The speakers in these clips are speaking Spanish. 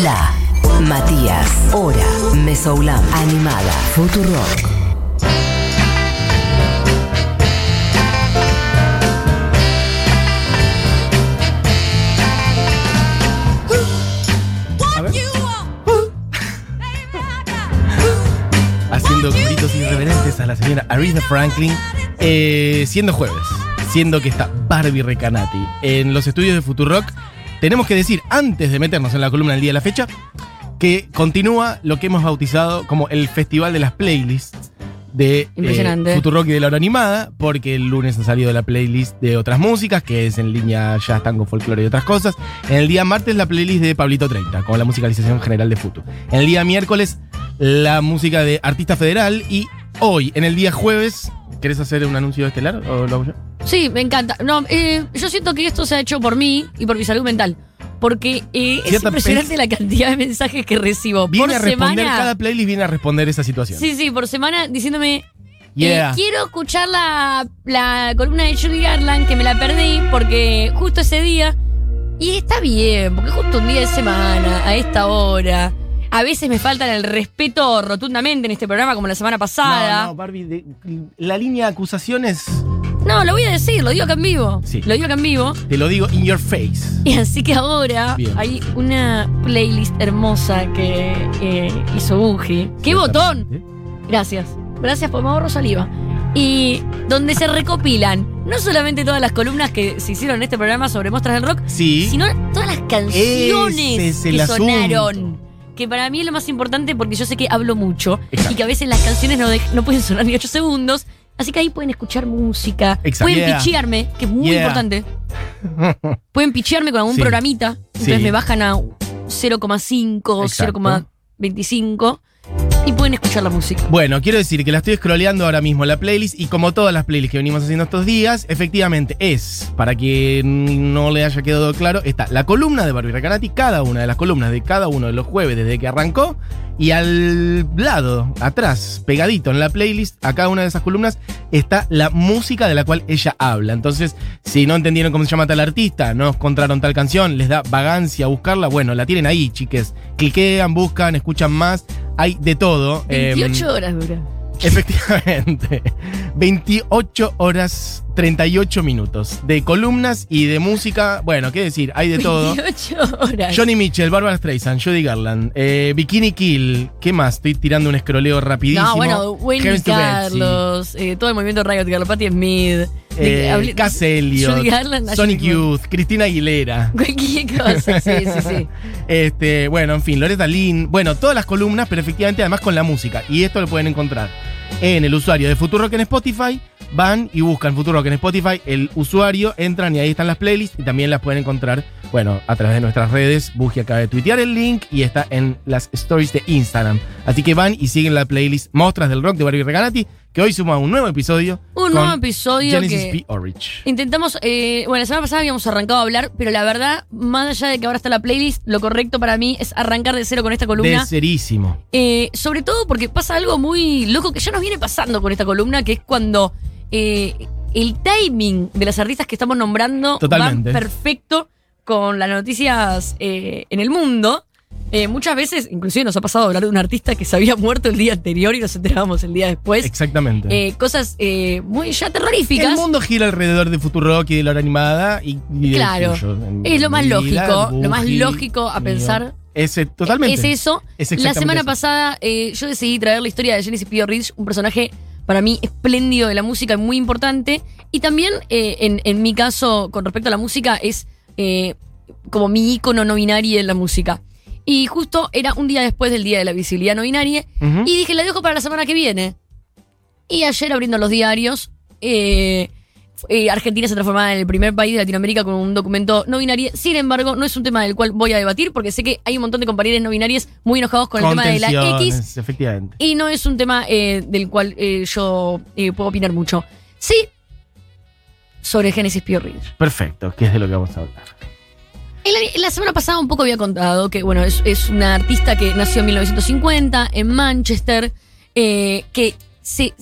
La Matías, Hora, Mesoulam, Animada, Futurock. Haciendo gritos irreverentes a la señora Aretha Franklin, eh, siendo jueves, siendo que está Barbie Recanati en los estudios de Futurock, tenemos que decir, antes de meternos en la columna del día de la fecha, que continúa lo que hemos bautizado como el Festival de las Playlists de eh, Futurock y de la hora animada, porque el lunes ha salido la playlist de otras músicas, que es en línea jazz, tango, folclore y otras cosas. En el día martes la playlist de Pablito 30, con la musicalización general de Futu. En el día miércoles la música de Artista Federal y hoy, en el día jueves, ¿querés hacer un anuncio estelar o lo hago yo? Sí, me encanta. No, eh, yo siento que esto se ha hecho por mí y por mi salud mental. Porque eh, es Cierta impresionante la cantidad de mensajes que recibo Viene por a responder, semana. cada playlist viene a responder esa situación. Sí, sí, por semana diciéndome. eh, quiero escuchar la, la columna de Judy Garland, que me la perdí porque justo ese día. Y está bien, porque justo un día de semana, a esta hora. A veces me faltan el respeto rotundamente en este programa, como la semana pasada. No, no, Barbie, de- la línea de acusaciones, No, lo voy a decir, lo digo acá en vivo. Sí. Lo digo acá en vivo. te lo digo in your face. Y así que ahora Bien. hay una playlist hermosa que eh, hizo Uji. ¡Qué botón! Gracias. Gracias por me ahorro saliva. Y donde se recopilan no solamente todas las columnas que se hicieron en este programa sobre Mostras del Rock, Sí. sino todas las canciones es que asunto. sonaron. Que para mí es lo más importante porque yo sé que hablo mucho Exacto. y que a veces las canciones no pueden sonar ni 8 segundos. Así que ahí pueden escuchar música. Exacto. Pueden Yeah. pichearme, que es muy Yeah. importante. Pueden pichearme con algún Sí. programita. Entonces Sí. me bajan a 0,5, Exacto. 0,25 y pueden escuchar la música. Bueno, quiero decir que la estoy scrolleando ahora mismo la playlist y como todas las playlists que venimos haciendo estos días, efectivamente es, para quien no le haya quedado claro, está la columna de Barbie Recanati, cada una de las columnas de cada uno de los jueves desde que arrancó y al lado, atrás, pegadito en la playlist, a cada una de esas columnas está la música de la cual ella habla. Entonces, si no entendieron cómo se llama tal artista, no encontraron tal canción, les da vagancia buscarla, bueno, la tienen ahí, chiques. Cliquean, buscan, escuchan más, hay de todo. Em, 28 horas dura. Efectivamente. 28 horas 38 minutos de columnas y de música. Bueno, qué decir, hay de todo. 28 horas. Johnny Mitchell, Barbara Streisand, Judy Garland, eh, Bikini Kill. ¿Qué más? Estoy tirando un escroleo rapidísimo. no, bueno, Wendy Carlos, eh, todo el movimiento Riot Girl, Patti Smith. eh, Ashley Sonic. Youth, Cristina Aguilera. Cualquier cosa, sí, sí, sí. Este, bueno, en fin, Loretta Lynn. Bueno, todas las columnas, pero efectivamente además con la música. Y esto lo pueden encontrar en el usuario de Futurock en Spotify. Van y buscan Futurock en Spotify. El usuario, entran y ahí están las playlists. Y también las pueden encontrar, bueno, a través de nuestras redes. Buji acaba de tuitear el link y está en las stories de Instagram. Así que van y siguen la playlist Mostras del Rock de Barbie Reganati, que hoy suma un nuevo episodio. Un nuevo episodio Genesis que- P. Orridge. Intentamos, eh, bueno, la semana pasada habíamos arrancado a hablar, pero la verdad, más allá de que ahora está la playlist, lo correcto para mí es arrancar de cero con esta De columna. serísimo. Eh, sobre todo porque pasa algo muy loco que ya nos viene pasando con esta columna, que es cuando eh, el timing de las artistas que estamos nombrando va perfecto con las noticias eh, en el mundo. Eh, muchas veces, inclusive nos ha pasado hablar de un artista que se había muerto el día anterior y nos enterábamos el día después. Exactamente. Eh, cosas eh, muy ya terroríficas. El mundo gira alrededor de Futurock y de la hora animada y, y Claro. tuyo. En- Es lo más lógico, lo más lógico a pensar. Ese, totalmente. Es eso. Es la semana eso. pasada yo decidí traer la historia de Genesis P. Ridge, un personaje para mí espléndido de la música, muy importante. Y también, en, en mi caso, con respecto a la música, es como mi ícono no binario en la música. Y justo era un día después del Día de la Visibilidad No Binaria. Y dije, la dejo para la semana que viene. Y ayer abriendo los diarios, eh, eh, Argentina se transformaba en el primer país de Latinoamérica con un documento no binario. Sin embargo, no es un tema del cual voy a debatir porque sé que hay un montón de compañeros no binarios muy enojados con el tema de la X. Efectivamente. Y no es un tema eh, del cual eh, yo eh, puedo opinar mucho. Sí, sobre Genesis Pure Ridge. Perfecto, que es de lo que vamos a hablar. La, semana pasada un poco había contado que, bueno, es, es una artista que nació en 1950 en Manchester, eh, que se,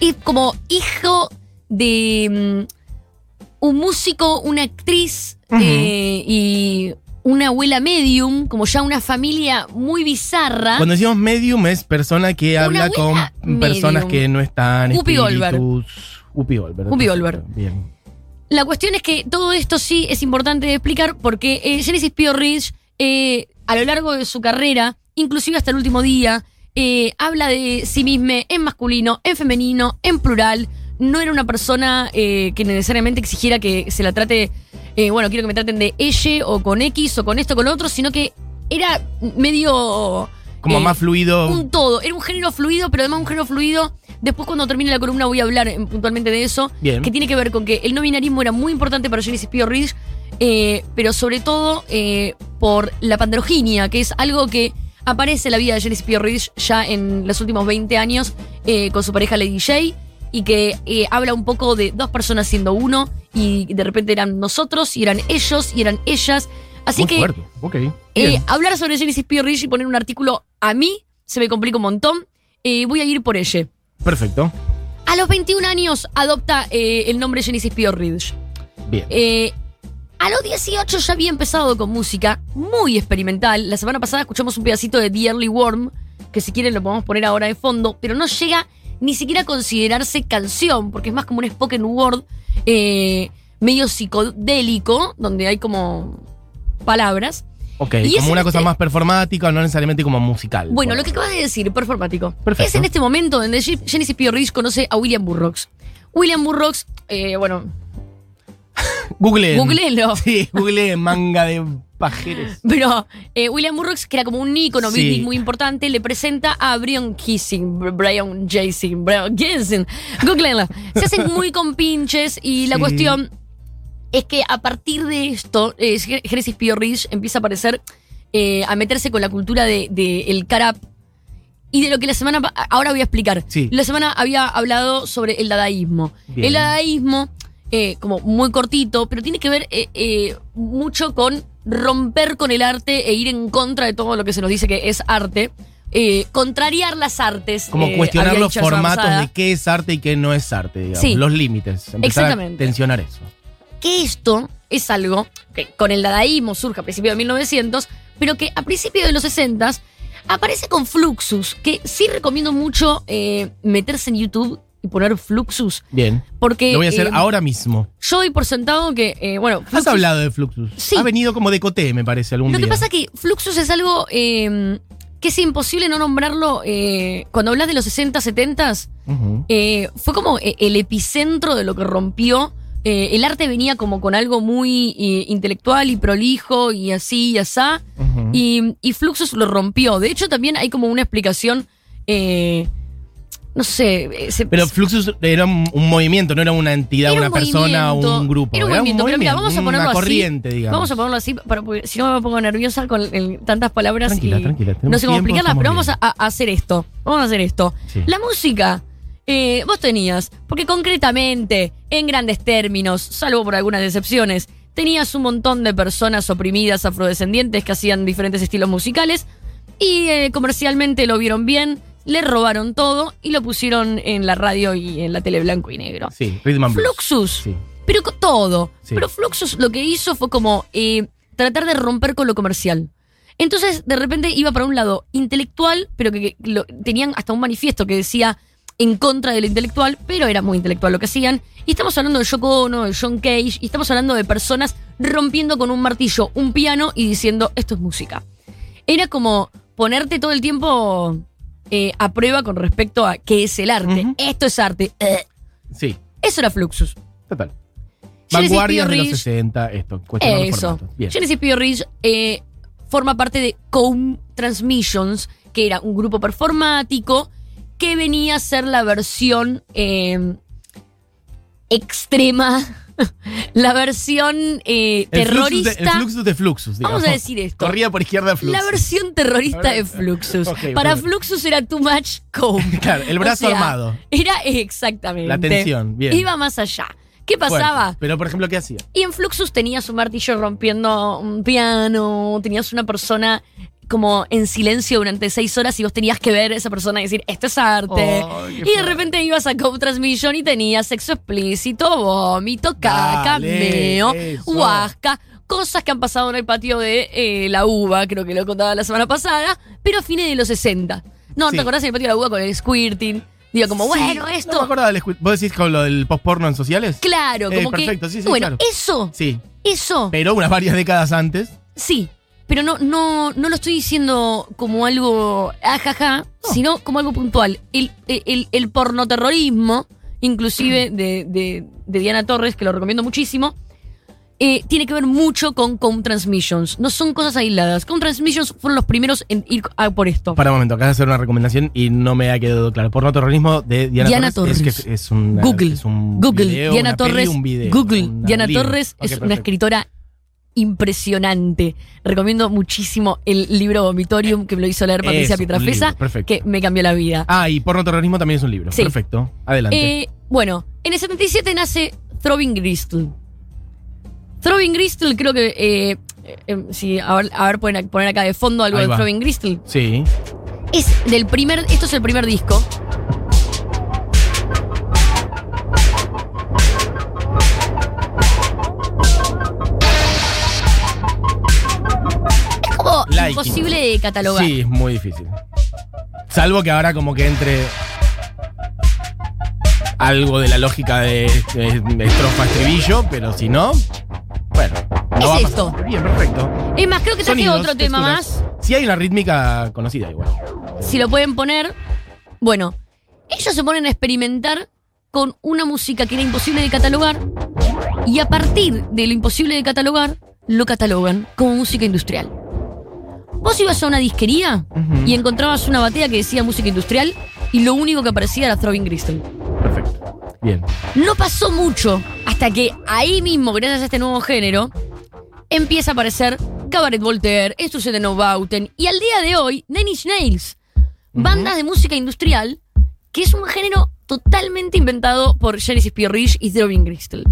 es como hijo de mm, un músico, una actriz eh, y una abuela medium, como ya una familia muy bizarra. Cuando decimos medium es persona que Una habla con personas que no están. Whoopi Goldberg. Whoopi Goldberg. Whoopi Goldberg. Bien. La cuestión es que todo esto sí es importante de explicar porque eh, Genesis Pio Ridge, eh, a lo largo de su carrera, inclusive hasta el último día, eh, habla de sí misma en masculino, en femenino, en plural. No era una persona eh, que necesariamente exigiera que se la trate, eh, bueno, quiero que me traten de ella o con X o con esto, con lo otro, sino que era medio... Como más fluido. un todo. Era un género fluido, pero además un género fluido. Después, cuando termine la columna, voy a hablar eh, puntualmente de eso. Bien. Que tiene que ver con que el no binarismo era muy importante para Genesis Pio Ridge, eh, pero sobre todo eh, por la pandroginia, que es algo que aparece en la vida de Genesis Pio Ridge ya en los últimos 20 años eh, con su pareja Lady J. Y que eh, habla un poco de dos personas siendo uno, y de repente eran nosotros, y eran ellos, y eran ellas. Así Muy que fuerte. Ok. eh, Bien. hablar sobre Genesis Pio Ridge y poner un artículo a mí se me complica un montón. Eh, voy a ir por ella. Perfecto. A los 21 años adopta eh, el nombre Genesis Pio Ridge. Bien. Eh, a los 18 ya había empezado con música muy experimental. La semana pasada escuchamos un pedacito de The Early Worm, que si quieren lo podemos poner ahora de fondo, pero no llega ni siquiera a considerarse canción, porque es más como un spoken word eh, medio psicodélico, donde hay como palabras. Ok. y Como una cosa este- más performática, no necesariamente como musical. Bueno, lo que acabas de decir, performático. Perfecto. Es en este momento donde Ge- Genesis Pio Ridge conoce a William Burroughs. William Burroughs, eh, bueno, Google. Googleenlo. Sí, Google manga de pajeros. Pero eh, William Burroughs, que era como un ícono Sí. muy importante, le presenta a Brian Kissing, Brian Jason, Brian Kissing. Googleenlo. Se hacen muy compinches y la Sí. cuestión es que a partir de esto, eh, Ge- Genesis Pio Ridge empieza a aparecer, eh, a meterse con la cultura del de, el carap y de lo que la semana, ahora voy a explicar. Sí. La semana había hablado sobre el dadaísmo. Bien. El dadaísmo, eh, como muy cortito, pero tiene que ver eh, eh, mucho con romper con el arte e ir en contra de todo lo que se nos dice que es arte. Eh, contrariar las artes. Como eh, cuestionar los formatos de qué es arte y qué no es arte, digamos. Sí. Los límites. Empezar Exactamente. a tensionar eso. Que esto es algo que con el dadaísmo surge a principios de 1900, pero que a principios de los 60 aparece con Fluxus, que sí recomiendo mucho eh, meterse en YouTube y poner Fluxus, Bien. porque Lo voy a hacer eh, ahora mismo. yo doy por sentado que, eh, bueno, Has hablado de Fluxus. Sí. Ha venido como de coté, me parece, algún Lo que pasa es que Fluxus es algo eh, que es imposible no nombrarlo cuando hablas de los 60, 70 Ujú. eh, fue como el epicentro de lo que rompió. Eh, el arte venía como con algo muy eh, intelectual y prolijo y así y asá. Ujú. Y, y Fluxus lo rompió. De hecho, también hay como una explicación. eh, no sé. eh, se- Pero Fluxus era un, un movimiento, no era una entidad, era una un persona o un grupo. Era un movimiento, pero mira, vamos a ponerlo una así. digamos. Vamos a ponerlo así, para, porque si no me pongo nerviosa con el- tantas palabras Tranquila, y tranquila, no sé cómo explicarlas, pero vamos a, a hacer esto. Vamos a hacer esto. Sí. La música, eh, vos tenías, porque concretamente, en grandes términos, salvo por algunas excepciones, tenías un montón de personas oprimidas afrodescendientes que hacían diferentes estilos musicales y eh, comercialmente lo vieron bien, le robaron todo y lo pusieron en la radio y en la tele blanco y negro. Sí, Rhythm and Blues. Fluxus. Sí. Pero con todo. Sí. Pero Fluxus lo que hizo fue como eh, tratar de romper con lo comercial. Entonces, de repente iba para un lado intelectual, pero que, que lo- tenían hasta un manifiesto que decía en contra de lo intelectual, pero era muy intelectual lo que hacían. Y estamos hablando de Yoko Ono, de John Cage, y estamos hablando de personas rompiendo con un martillo un piano y diciendo, esto es música. Era como ponerte todo el tiempo eh, a prueba con respecto a qué es el arte. Esto es arte. Eh, Sí, Eso era Fluxus. total. Genesis Vanguardias de los Pio Ridge. 60, esto. Eso. Genesis Pio Ridge eh, forma parte de Comb Transmissions, que era un grupo performático que venía a ser la versión eh, extrema, la versión eh, El Fluxus de- terrorista. el Fluxus de Fluxus, digamos. Vamos a decir esto. Corría por izquierda Fluxus. La versión terrorista de Fluxus. Para bueno. Fluxus era too much. Claro, el O brazo sea, armado. Era exactamente. La tensión, bien. Iba más allá. ¿Qué pasaba? Pero, por ejemplo, ¿qué hacía? Y en Fluxus tenías un martillo rompiendo un piano, tenías una persona como en silencio durante seis horas y vos tenías que ver a esa persona y decir, esto es arte. Y de fuerte. repente ibas a Code Transmission y tenías sexo explícito, vómito, caca, meo, huasca, cosas que han pasado en el patio de eh, la uva, creo que lo contaba la semana pasada, pero a fines de los 60. No, Sí. ¿te acordás en el patio de la uva con el squirting? Digo, como, bueno, esto. No me acordaba del ¿Vos decís con lo del post-porno en sociales? Claro, Eh, como perfecto, que. sí, sí, bueno, claro. eso, Sí. eso. Pero unas varias décadas antes. Sí, pero no, no, no lo estoy diciendo como algo ajaja, sino como algo puntual. El, el, el pornoterrorismo, inclusive de, de- de Diana Torres, que lo recomiendo muchísimo, eh, tiene que ver mucho con Com Transmissions. No son cosas aisladas. Com Transmissions fueron los primeros en ir a por esto. Para un momento, acá de hacer una recomendación y no me ha quedado claro. Porno terrorismo de Diana, Diana Torres. Es, Torres. que es, Google. es un Google, video, Diana una peli, Torres. un video, Google, Diana libro. Torres es una escritora impresionante. Recomiendo muchísimo el libro Vomitorium que me lo hizo leer Patricia Pietrafesa, libro, que me cambió la vida. Ah, y porno terrorismo también es un libro. Sí. Perfecto. Adelante. Eh, bueno, en el 77 nace Throbbing Gristle. Throbbing Gristle, creo que. eh, eh, sí, a ver, a ver, pueden poner acá de fondo algo Ahí de va. Throbbing Gristle. sí. Es del primer. Esto es el primer disco. Imposible de catalogar. Sí, es muy difícil. Salvo que ahora como que entre algo de la lógica de, de estrofa estribillo, pero si no, bueno. No Es esto. Bien, perfecto. Es más, creo que traje Sonidos, otro tema texturas. más. Sí hay una rítmica conocida igual. si lo pueden poner. Bueno, ellos se ponen a experimentar con una música que era imposible de catalogar y a partir de lo imposible de catalogar, lo catalogan como música industrial. Vos ibas a una disquería y encontrabas una batea que decía música industrial y lo único que aparecía era Throbbing Gristle. Perfecto. Bien. No pasó mucho hasta que ahí mismo, gracias a este nuevo género, empieza a aparecer Cabaret Voltaire, Esto de No Bauten y al día de hoy, Nine Inch Nails. Bandas de música industrial, que es un género totalmente inventado por Genesis P. Rich y Throbbing Gristle.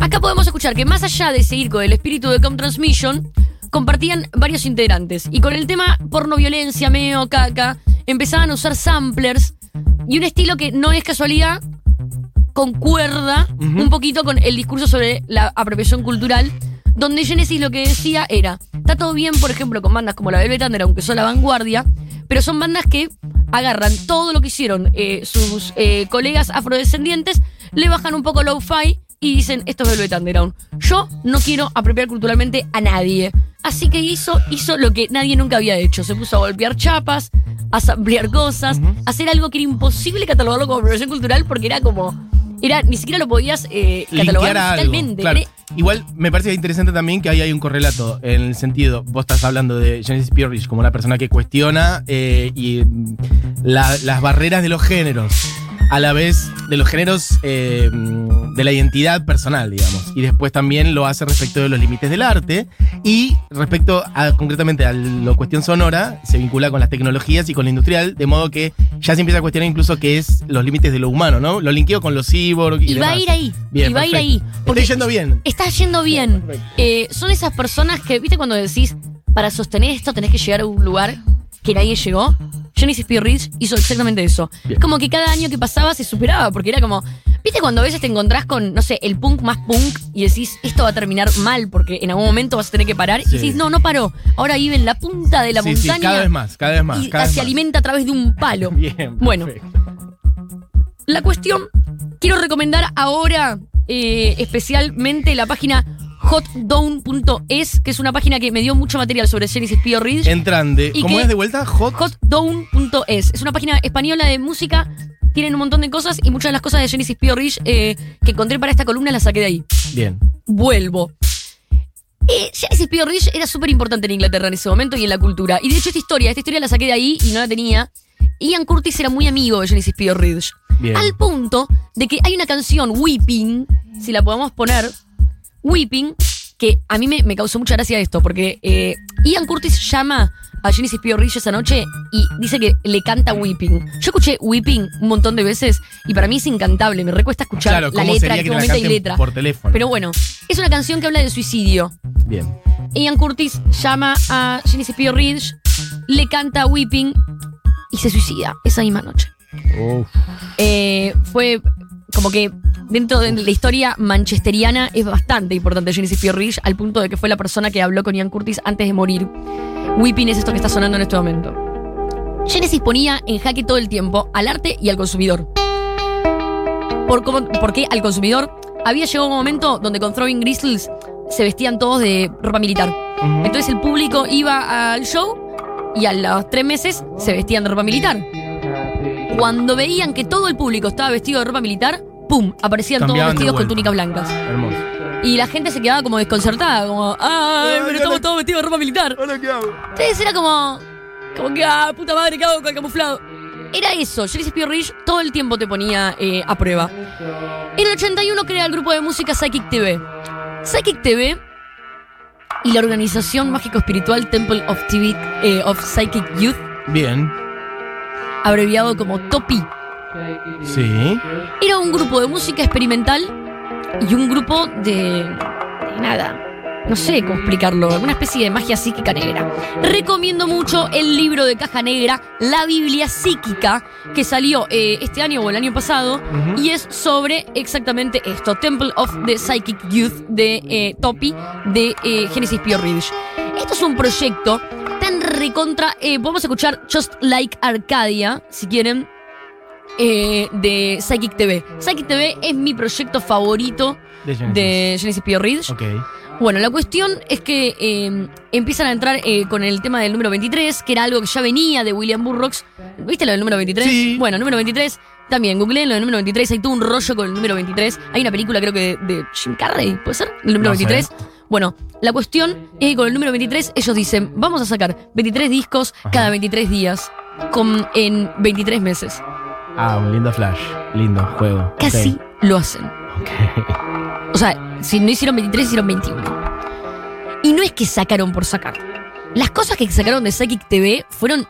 Acá podemos escuchar que más allá de seguir con el espíritu de Com Transmission, compartían varios integrantes. Y con el tema porno violencia, meo, caca, empezaban a usar samplers y un estilo que no es casualidad, concuerda un poquito con el discurso sobre la apropiación cultural, donde Genesis lo que decía era, está todo bien, por ejemplo, con bandas como la Velvet Under, aunque son la vanguardia, pero son bandas que agarran todo lo que hicieron eh, sus eh, colegas afrodescendientes, le bajan un poco low-fi y dicen, esto es Velvet Underground. Yo no quiero apropiar culturalmente a nadie. Así que hizo, hizo lo que nadie nunca había hecho. Se puso a golpear chapas, a samplear cosas, a hacer algo que era imposible catalogarlo como apropiación cultural porque era como... Era, ni siquiera lo podías eh, catalogar digitalmente. claro. Igual me parece interesante también que ahí hay un correlato en el sentido, vos estás hablando de Genesis P. Rich como una persona que cuestiona eh, y la- las barreras de los géneros, a la vez de los géneros eh, de la identidad personal, digamos. Y después también lo hace respecto de los límites del arte y respecto a concretamente a la cuestión sonora, se vincula con las tecnologías y con la industrial, de modo que ya se empieza a cuestionar incluso qué es los límites de lo humano, ¿no? Lo linkeo con los cyborg y, Y va a ir ahí. Bien, y va a ir ahí. Porque Estoy yendo bien. está yendo bien. Eh, son esas personas que, ¿viste cuando decís, para sostener esto tenés que llegar a un lugar que nadie llegó? Genesis P. Rich hizo exactamente eso. Bien. Es como que cada año que pasaba se superaba, porque era como, ¿viste cuando a veces te encontrás con, no sé, el punk más punk y decís, esto va a terminar mal porque en algún momento vas a tener que parar? Sí. Y decís, no, no paró. Ahora vive en la punta de la Sí, sí, montaña cada vez más, cada vez más. y cada se más. alimenta a través de un palo. Bien. Bueno. perfecto. La cuestión, quiero recomendar ahora eh, especialmente la página hotdown.es, que es una página que me dio mucho material sobre Genesis P. Ridge. Entran de. ¿Y ¿Cómo es de vuelta? Hot. hotdown.es. Es una página española de música. Tienen un montón de cosas y muchas de las cosas de Genesis P. Ridge eh, que encontré para esta columna las saqué de ahí. Bien. Vuelvo. Eh, Genesis P. Ridge era súper importante en Inglaterra en ese momento y en la cultura. Y de hecho esta historia, esta historia la saqué de ahí y no la tenía. Ian Curtis era muy amigo de Genesis P. Ridge. Bien. Al punto de que hay una canción, Weeping, si la podemos poner, Weeping, que a mí me, me causó mucha gracia esto, porque eh, Ian Curtis llama a Genesis P. Ridge esa noche y dice que le canta Weeping. Yo escuché Weeping un montón de veces y para mí es incantable, me recuesta escuchar Claro, la ¿cómo letra, en qué te la momento hay letra. por teléfono? Pero bueno, es una canción que habla de suicidio. Bien. Ian Curtis llama a Genesis P. Ridge, le canta Weeping y se suicida esa misma noche. Uf. Eh, fue como que dentro de la historia manchesteriana es bastante importante Genesis P. Ridge, al punto de que fue la persona que habló con Ian Curtis antes de morir. Weeping es esto que está sonando en este momento. Genesis ponía en jaque todo el tiempo al arte y al consumidor. ¿Por, cómo- por qué al consumidor? Había llegado un momento donde con Throwing Grizzlies se vestían todos de ropa militar. Entonces el público iba al show y a los tres meses se vestían de ropa militar. Cuando veían que todo el público estaba vestido de ropa militar, ¡pum! Aparecían todos Cambiaban vestidos con túnicas blancas. Hermoso. Y la gente se quedaba como desconcertada, como, ¡ay, pero estamos todos vestidos de ropa militar! Ahora qué hago. Entonces era como, como que, ¡ah, puta madre, qué hago con el camuflado! Era eso, Genesis P. Ridge todo el tiempo te ponía eh, a prueba. En el 81 crea el grupo de música Psychic TV. Psychic TV y la organización mágico-espiritual Temple of, TV, eh, of Psychic Youth, Bien. Abreviado como TOPI, Sí. era un grupo de música experimental y un grupo de, de nada. No sé cómo explicarlo, una especie de magia psíquica negra. Recomiendo mucho el libro de caja negra, La Biblia Psíquica, que salió eh, este año o el año pasado, Ujú. y es sobre exactamente esto: Temple of the Psychic Youth de eh, Topi de eh, Genesis P. Ridge. Esto es un proyecto recontra. eh, podemos escuchar Just Like Arcadia, si quieren, eh, de Psychic TV. Psychic TV es mi proyecto favorito De Genesis. de Genesis P. Ridge. Bueno, la cuestión es que eh, empiezan a entrar eh, con el tema del número 23, que era algo que ya venía de William Burroughs. ¿Viste lo del número 23? Sí. Bueno, número 23. También, googleen lo del número 23. Hay todo un rollo con el número 23. Hay una película, creo que de, de Jim Carrey, ¿puede ser? El número No sé. 23. Bueno, la cuestión es que con el número 23 ellos dicen, vamos a sacar 23 discos Ajá. cada 23 días con, en 23 meses. Ah, un lindo flash. Lindo juego. Casi lo hacen. O sea, si no hicieron 23, hicieron 21. Y no es que sacaron por sacar. Las cosas que sacaron de Psychic TV fueron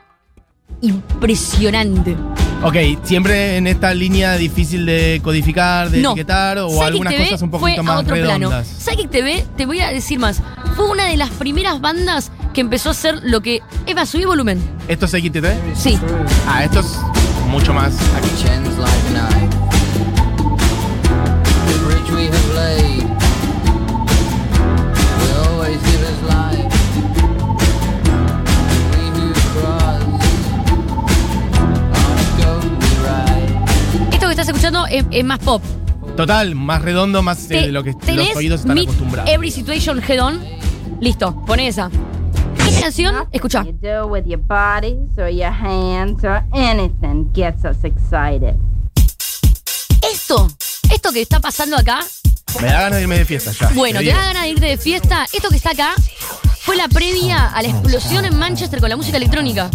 impresionantes. Ok, siempre en esta línea difícil de codificar, de No. etiquetar o Psychic algunas TV cosas un fue poquito a más otro redondas. plano. Psychic TV, te voy a decir más, fue una de las primeras bandas que empezó a hacer lo que... Eva, subí volumen. ¿Esto es XTT? Sí. Ah, esto es mucho más. Aquí. Estás escuchando es, es más pop. Total, más redondo, más eh, Te- de lo que los oídos están Meet acostumbrados. Every Situation Head On. Listo, pone esa. Esta canción, escucha. You do with your bodies or your hands or anything gets us excited. Esto, esto que está pasando acá, Me da ganas de irme de fiesta ya. bueno, te te digo. da ganas de irte de fiesta. Esto que está acá fue la previa a la explosión en Manchester con la música electrónica.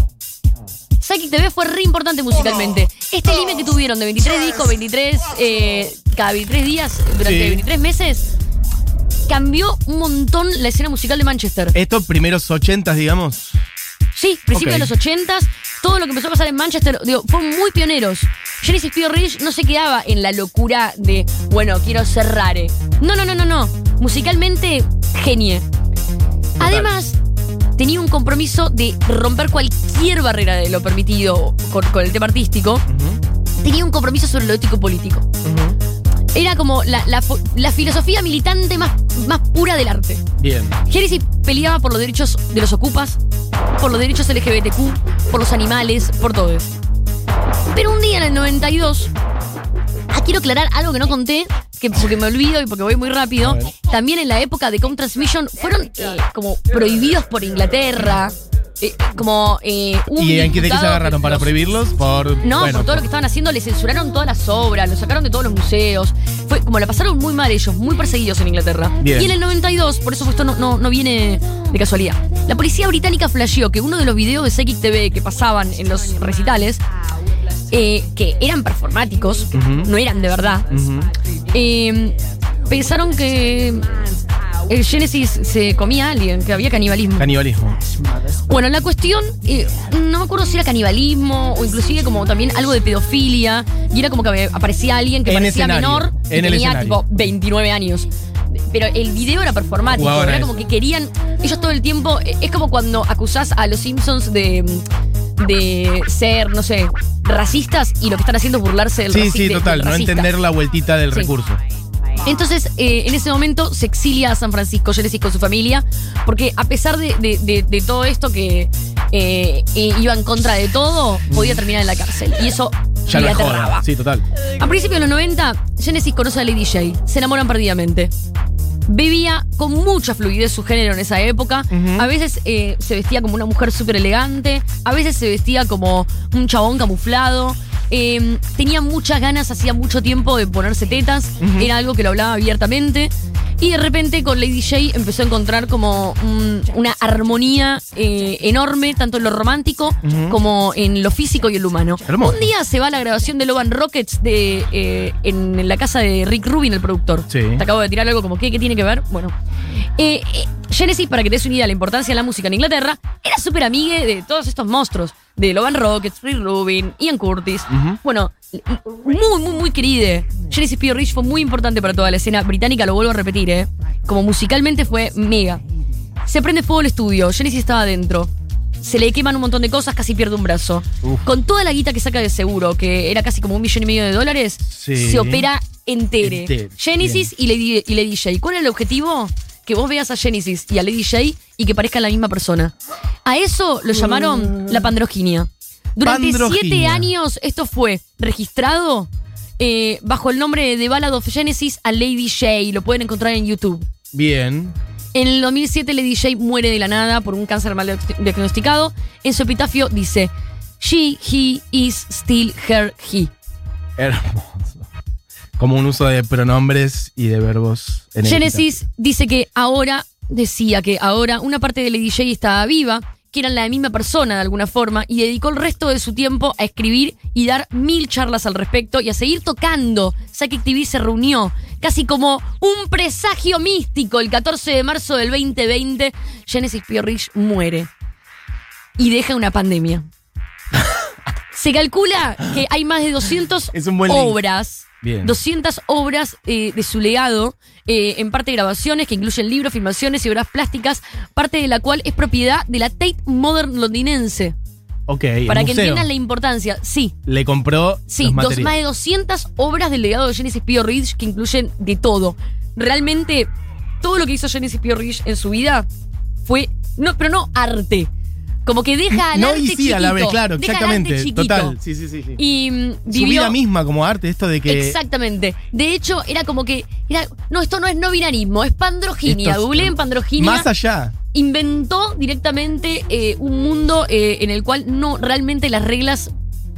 Psychic TV fue re importante musicalmente. Este límite que tuvieron de 23 discos, 23, eh, cada 23 días, durante Sí. 23 meses, cambió un montón la escena musical de Manchester. Estos primeros ochentas, digamos. Sí, principios de los 80s, todo lo que empezó a pasar en Manchester, digo, fueron muy pioneros. Genesis P. Ridge no se quedaba en la locura de, bueno, quiero ser rare. No, no, no, no, no. Musicalmente, genie. Además, tenía un compromiso de romper cualquier barrera de lo permitido con, con el tema artístico. Tenía un compromiso sobre lo ético político. ujú. Era como la, la fo- la filosofía militante más, más pura del arte. Bien. Genesis peleaba por los derechos de los ocupas, por los derechos LGBTQ, por los animales, por todo eso. Pero un día en el 92, ah, quiero aclarar algo que no conté, que porque me olvido y porque voy muy rápido. También en la época de Com Transmission fueron eh, como prohibidos por Inglaterra. eh, como eh, un ¿Y en qué, de qué se agarraron? ¿Para los- prohibirlos? Por, no, bueno, por todo lo que estaban haciendo, le censuraron todas las obras, lo sacaron de todos los museos. Fue como la pasaron muy mal ellos, muy perseguidos en Inglaterra. Bien. Y en el 92, por eso esto no, no, no viene de casualidad. La policía británica flasheó que uno de los videos de Psychic TV que pasaban en los recitales, eh, que eran performáticos, no eran de verdad, eh, pensaron que el Genesis se comía a alguien, que había canibalismo. Canibalismo. Bueno, la cuestión, eh, no me acuerdo si era canibalismo o inclusive como también algo de pedofilia. Y era como que aparecía alguien que En parecía escenario, menor y en tenía tipo 29 años. Pero el video era performático, era como que querían. Ellos todo el tiempo. Es como cuando acusás a los Simpsons de, de ser, no sé, racistas y lo que están haciendo es burlarse del Sí, raci- sí, de- total. del No racista. entender la vueltita del Sí. recurso. Entonces, eh, en ese momento se exilia a San Francisco, Genesis con su familia, porque a pesar de, de- de- de todo esto que eh, eh, iba en contra de todo, podía terminar en la cárcel. Y eso Ya le es aterraba. joda. Sí, total. A principios de los 90, Genesis conoce a Lady J. Se enamoran perdidamente. Vivía con mucha fluidez su género en esa época. A veces eh, se vestía como una mujer súper elegante. A veces se vestía como un chabón camuflado. Eh, tenía muchas ganas, hacía mucho tiempo de ponerse tetas. Era algo que lo hablaba abiertamente. Y de repente con Lady J empezó a encontrar como un- una armonía eh, enorme, tanto en lo romántico como en lo físico y en lo humano. Hermoso. Un día se va a la grabación de Loban Rockets de, eh, en, la casa de Rick Rubin, el productor. Sí. Te acabo de tirar algo como, ¿qué, qué tiene que ver? Bueno. Eh, eh, Genesis, para que te des una idea de la importancia de la música en Inglaterra, era súper amigue de todos estos monstruos. De Loban Rockets, Rick Rubin, Ian Curtis. Bueno, muy, muy, muy querida. Genesis P. Rich fue muy importante para toda la escena británica, lo vuelvo a repetir, ¿eh? Como musicalmente fue mega. Se prende fuego el estudio, Genesis estaba adentro. Se le queman un montón de cosas, casi pierde un brazo. Uf. Con toda la guita que saca de seguro, que era casi como un millón y medio de dólares, Sí. se opera entere. Enter- Genesis y Lady, y Lady J. ¿Cuál era el objetivo? Que vos veas a Genesis y a Lady J y que parezcan la misma persona. A eso lo llamaron la pandroginia. Durante siete años esto fue registrado eh, bajo el nombre de Ballad of Genesis a Lady J. Lo pueden encontrar en YouTube. Bien. En el 2007 Lady J muere de la nada por un cáncer mal diagnosti- diagnosticado. En su epitafio dice, She, he, is still her, he. Hermoso. Como un uso de pronombres y de verbos en el Genesis dice que ahora, decía que ahora una parte de Lady J estaba viva, que eran la misma persona de alguna forma, y dedicó el resto de su tiempo a escribir y dar mil charlas al respecto y a seguir tocando. Psychic TV se reunió, casi como un presagio místico. El 14 de marzo del 2020, Genesis P. Rich muere y deja una pandemia. Se calcula que hay más de 200 Es un buen link. obras, Bien. 200 obras eh, de su legado, eh, en parte grabaciones que incluyen libros, filmaciones y obras plásticas, parte de la cual es propiedad de la Tate Modern londinense. Ok, Para que museo. entiendan la importancia, sí. Le compró Sí, los dos, más de 200 obras del legado de Genesis P. Ridge que incluyen de todo. Realmente, todo lo que hizo Genesis P. Ridge en su vida fue, no, pero no arte. Como que deja al No arte y sí a la vez, claro, exactamente. Total. Sí, sí, sí. sí. Y mm, Su vida misma como arte, esto de que. Exactamente. De hecho, era como que. Era, no, esto no es no binarismo, es pandroginia. Esto es- Googleen pandroginia. Más allá. inventó directamente eh, un mundo eh, en el cual no realmente las reglas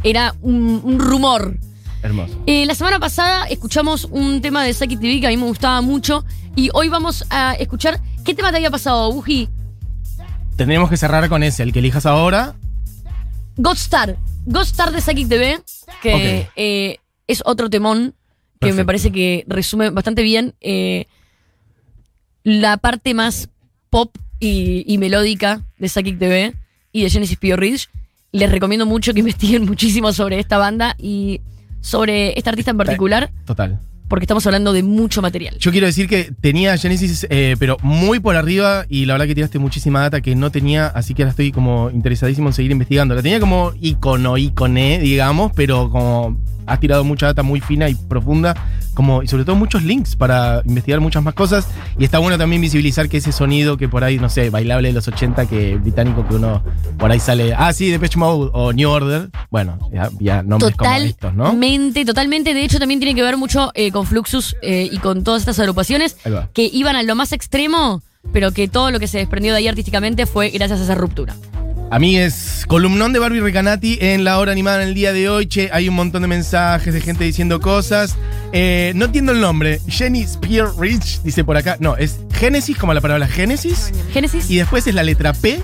era un, un rumor. Hermoso. Eh, la semana pasada escuchamos un tema de Psychic TV que a mí me gustaba mucho y hoy vamos a escuchar qué tema te había pasado, Buji. Tendríamos que cerrar con ese, el que elijas ahora. Godstar. Godstar de Psychic TV, que Ok. eh, es otro temón que me parece que resume bastante bien eh, la parte más pop y, y melódica de Psychic TV y de Genesis P. Ridge. Les recomiendo mucho que investiguen muchísimo sobre esta banda y sobre esta artista en particular, Total. Porque estamos hablando de mucho material. Yo quiero decir que tenía Genesis, eh, pero muy por arriba, y la verdad que tiraste muchísima data que no tenía, así que ahora estoy como interesadísimo en seguir investigando. La tenía como icono, iconé, digamos, pero como has tirado mucha data muy fina y profunda, como, y sobre todo muchos links para investigar muchas más cosas. Y está bueno también visibilizar que ese sonido que por ahí, no sé, bailable de los 80, que británico que uno por ahí sale, ah, sí, Depeche Mode o New Order. Bueno, ya, ya nombres como estos, ¿no? Totalmente, totalmente. De hecho, también tiene que ver mucho eh, con Fluxus eh, y con todas estas agrupaciones que iban a lo más extremo, pero que todo lo que se desprendió de ahí artísticamente fue gracias a esa ruptura. A mí es columnón de Barbie Recanati en la hora animada en el día de hoy. Che, hay un montón de mensajes de gente diciendo cosas. Eh, no entiendo el nombre. Jenny Spear Rich dice por acá. No, es Génesis, como la palabra Génesis. Génesis. Y después es la letra P,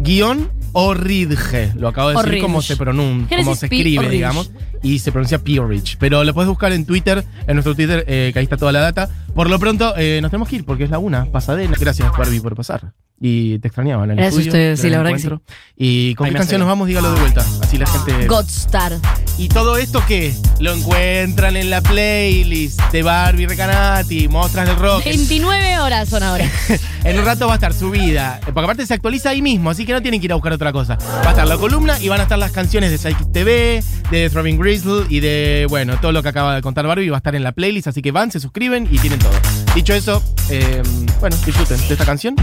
guion Orridge. Lo acabo de decir como se pronuncia, Génesis se escribe, Orridge. digamos. Y se pronuncia Peerage. Pero lo puedes buscar en Twitter, en nuestro Twitter, eh, que ahí está toda la data. Por lo pronto, eh, nos tenemos que ir porque es la una, pasadena. Gracias, Barbie, por pasar. Y te extrañaba en el Gracias estudio, ustedes, sí, la verdad que encuentro. ¿Y con qué canción nos vamos? Dígalo de vuelta. Así la gente. Godstar. ¿Y todo esto qué? Lo encuentran en la playlist de Barbie Recanati, Mostras del Rock. 29 horas son ahora. En un rato va a estar subida, porque aparte se actualiza ahí mismo, así que no tienen que ir a buscar otra cosa. Va a estar la columna y van a estar las canciones de Psychic TV, de Throbbing Grizzle y de, bueno, todo lo que acaba de contar Barbie va a estar en la playlist, así que van, se suscriben y tienen todo. Dicho eso, eh, bueno, disfruten de esta canción.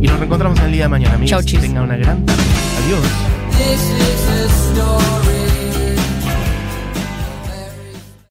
Y nos reencontramos el día de mañana, amigos. Chau, chis. Tengan una gran tarde. Adiós.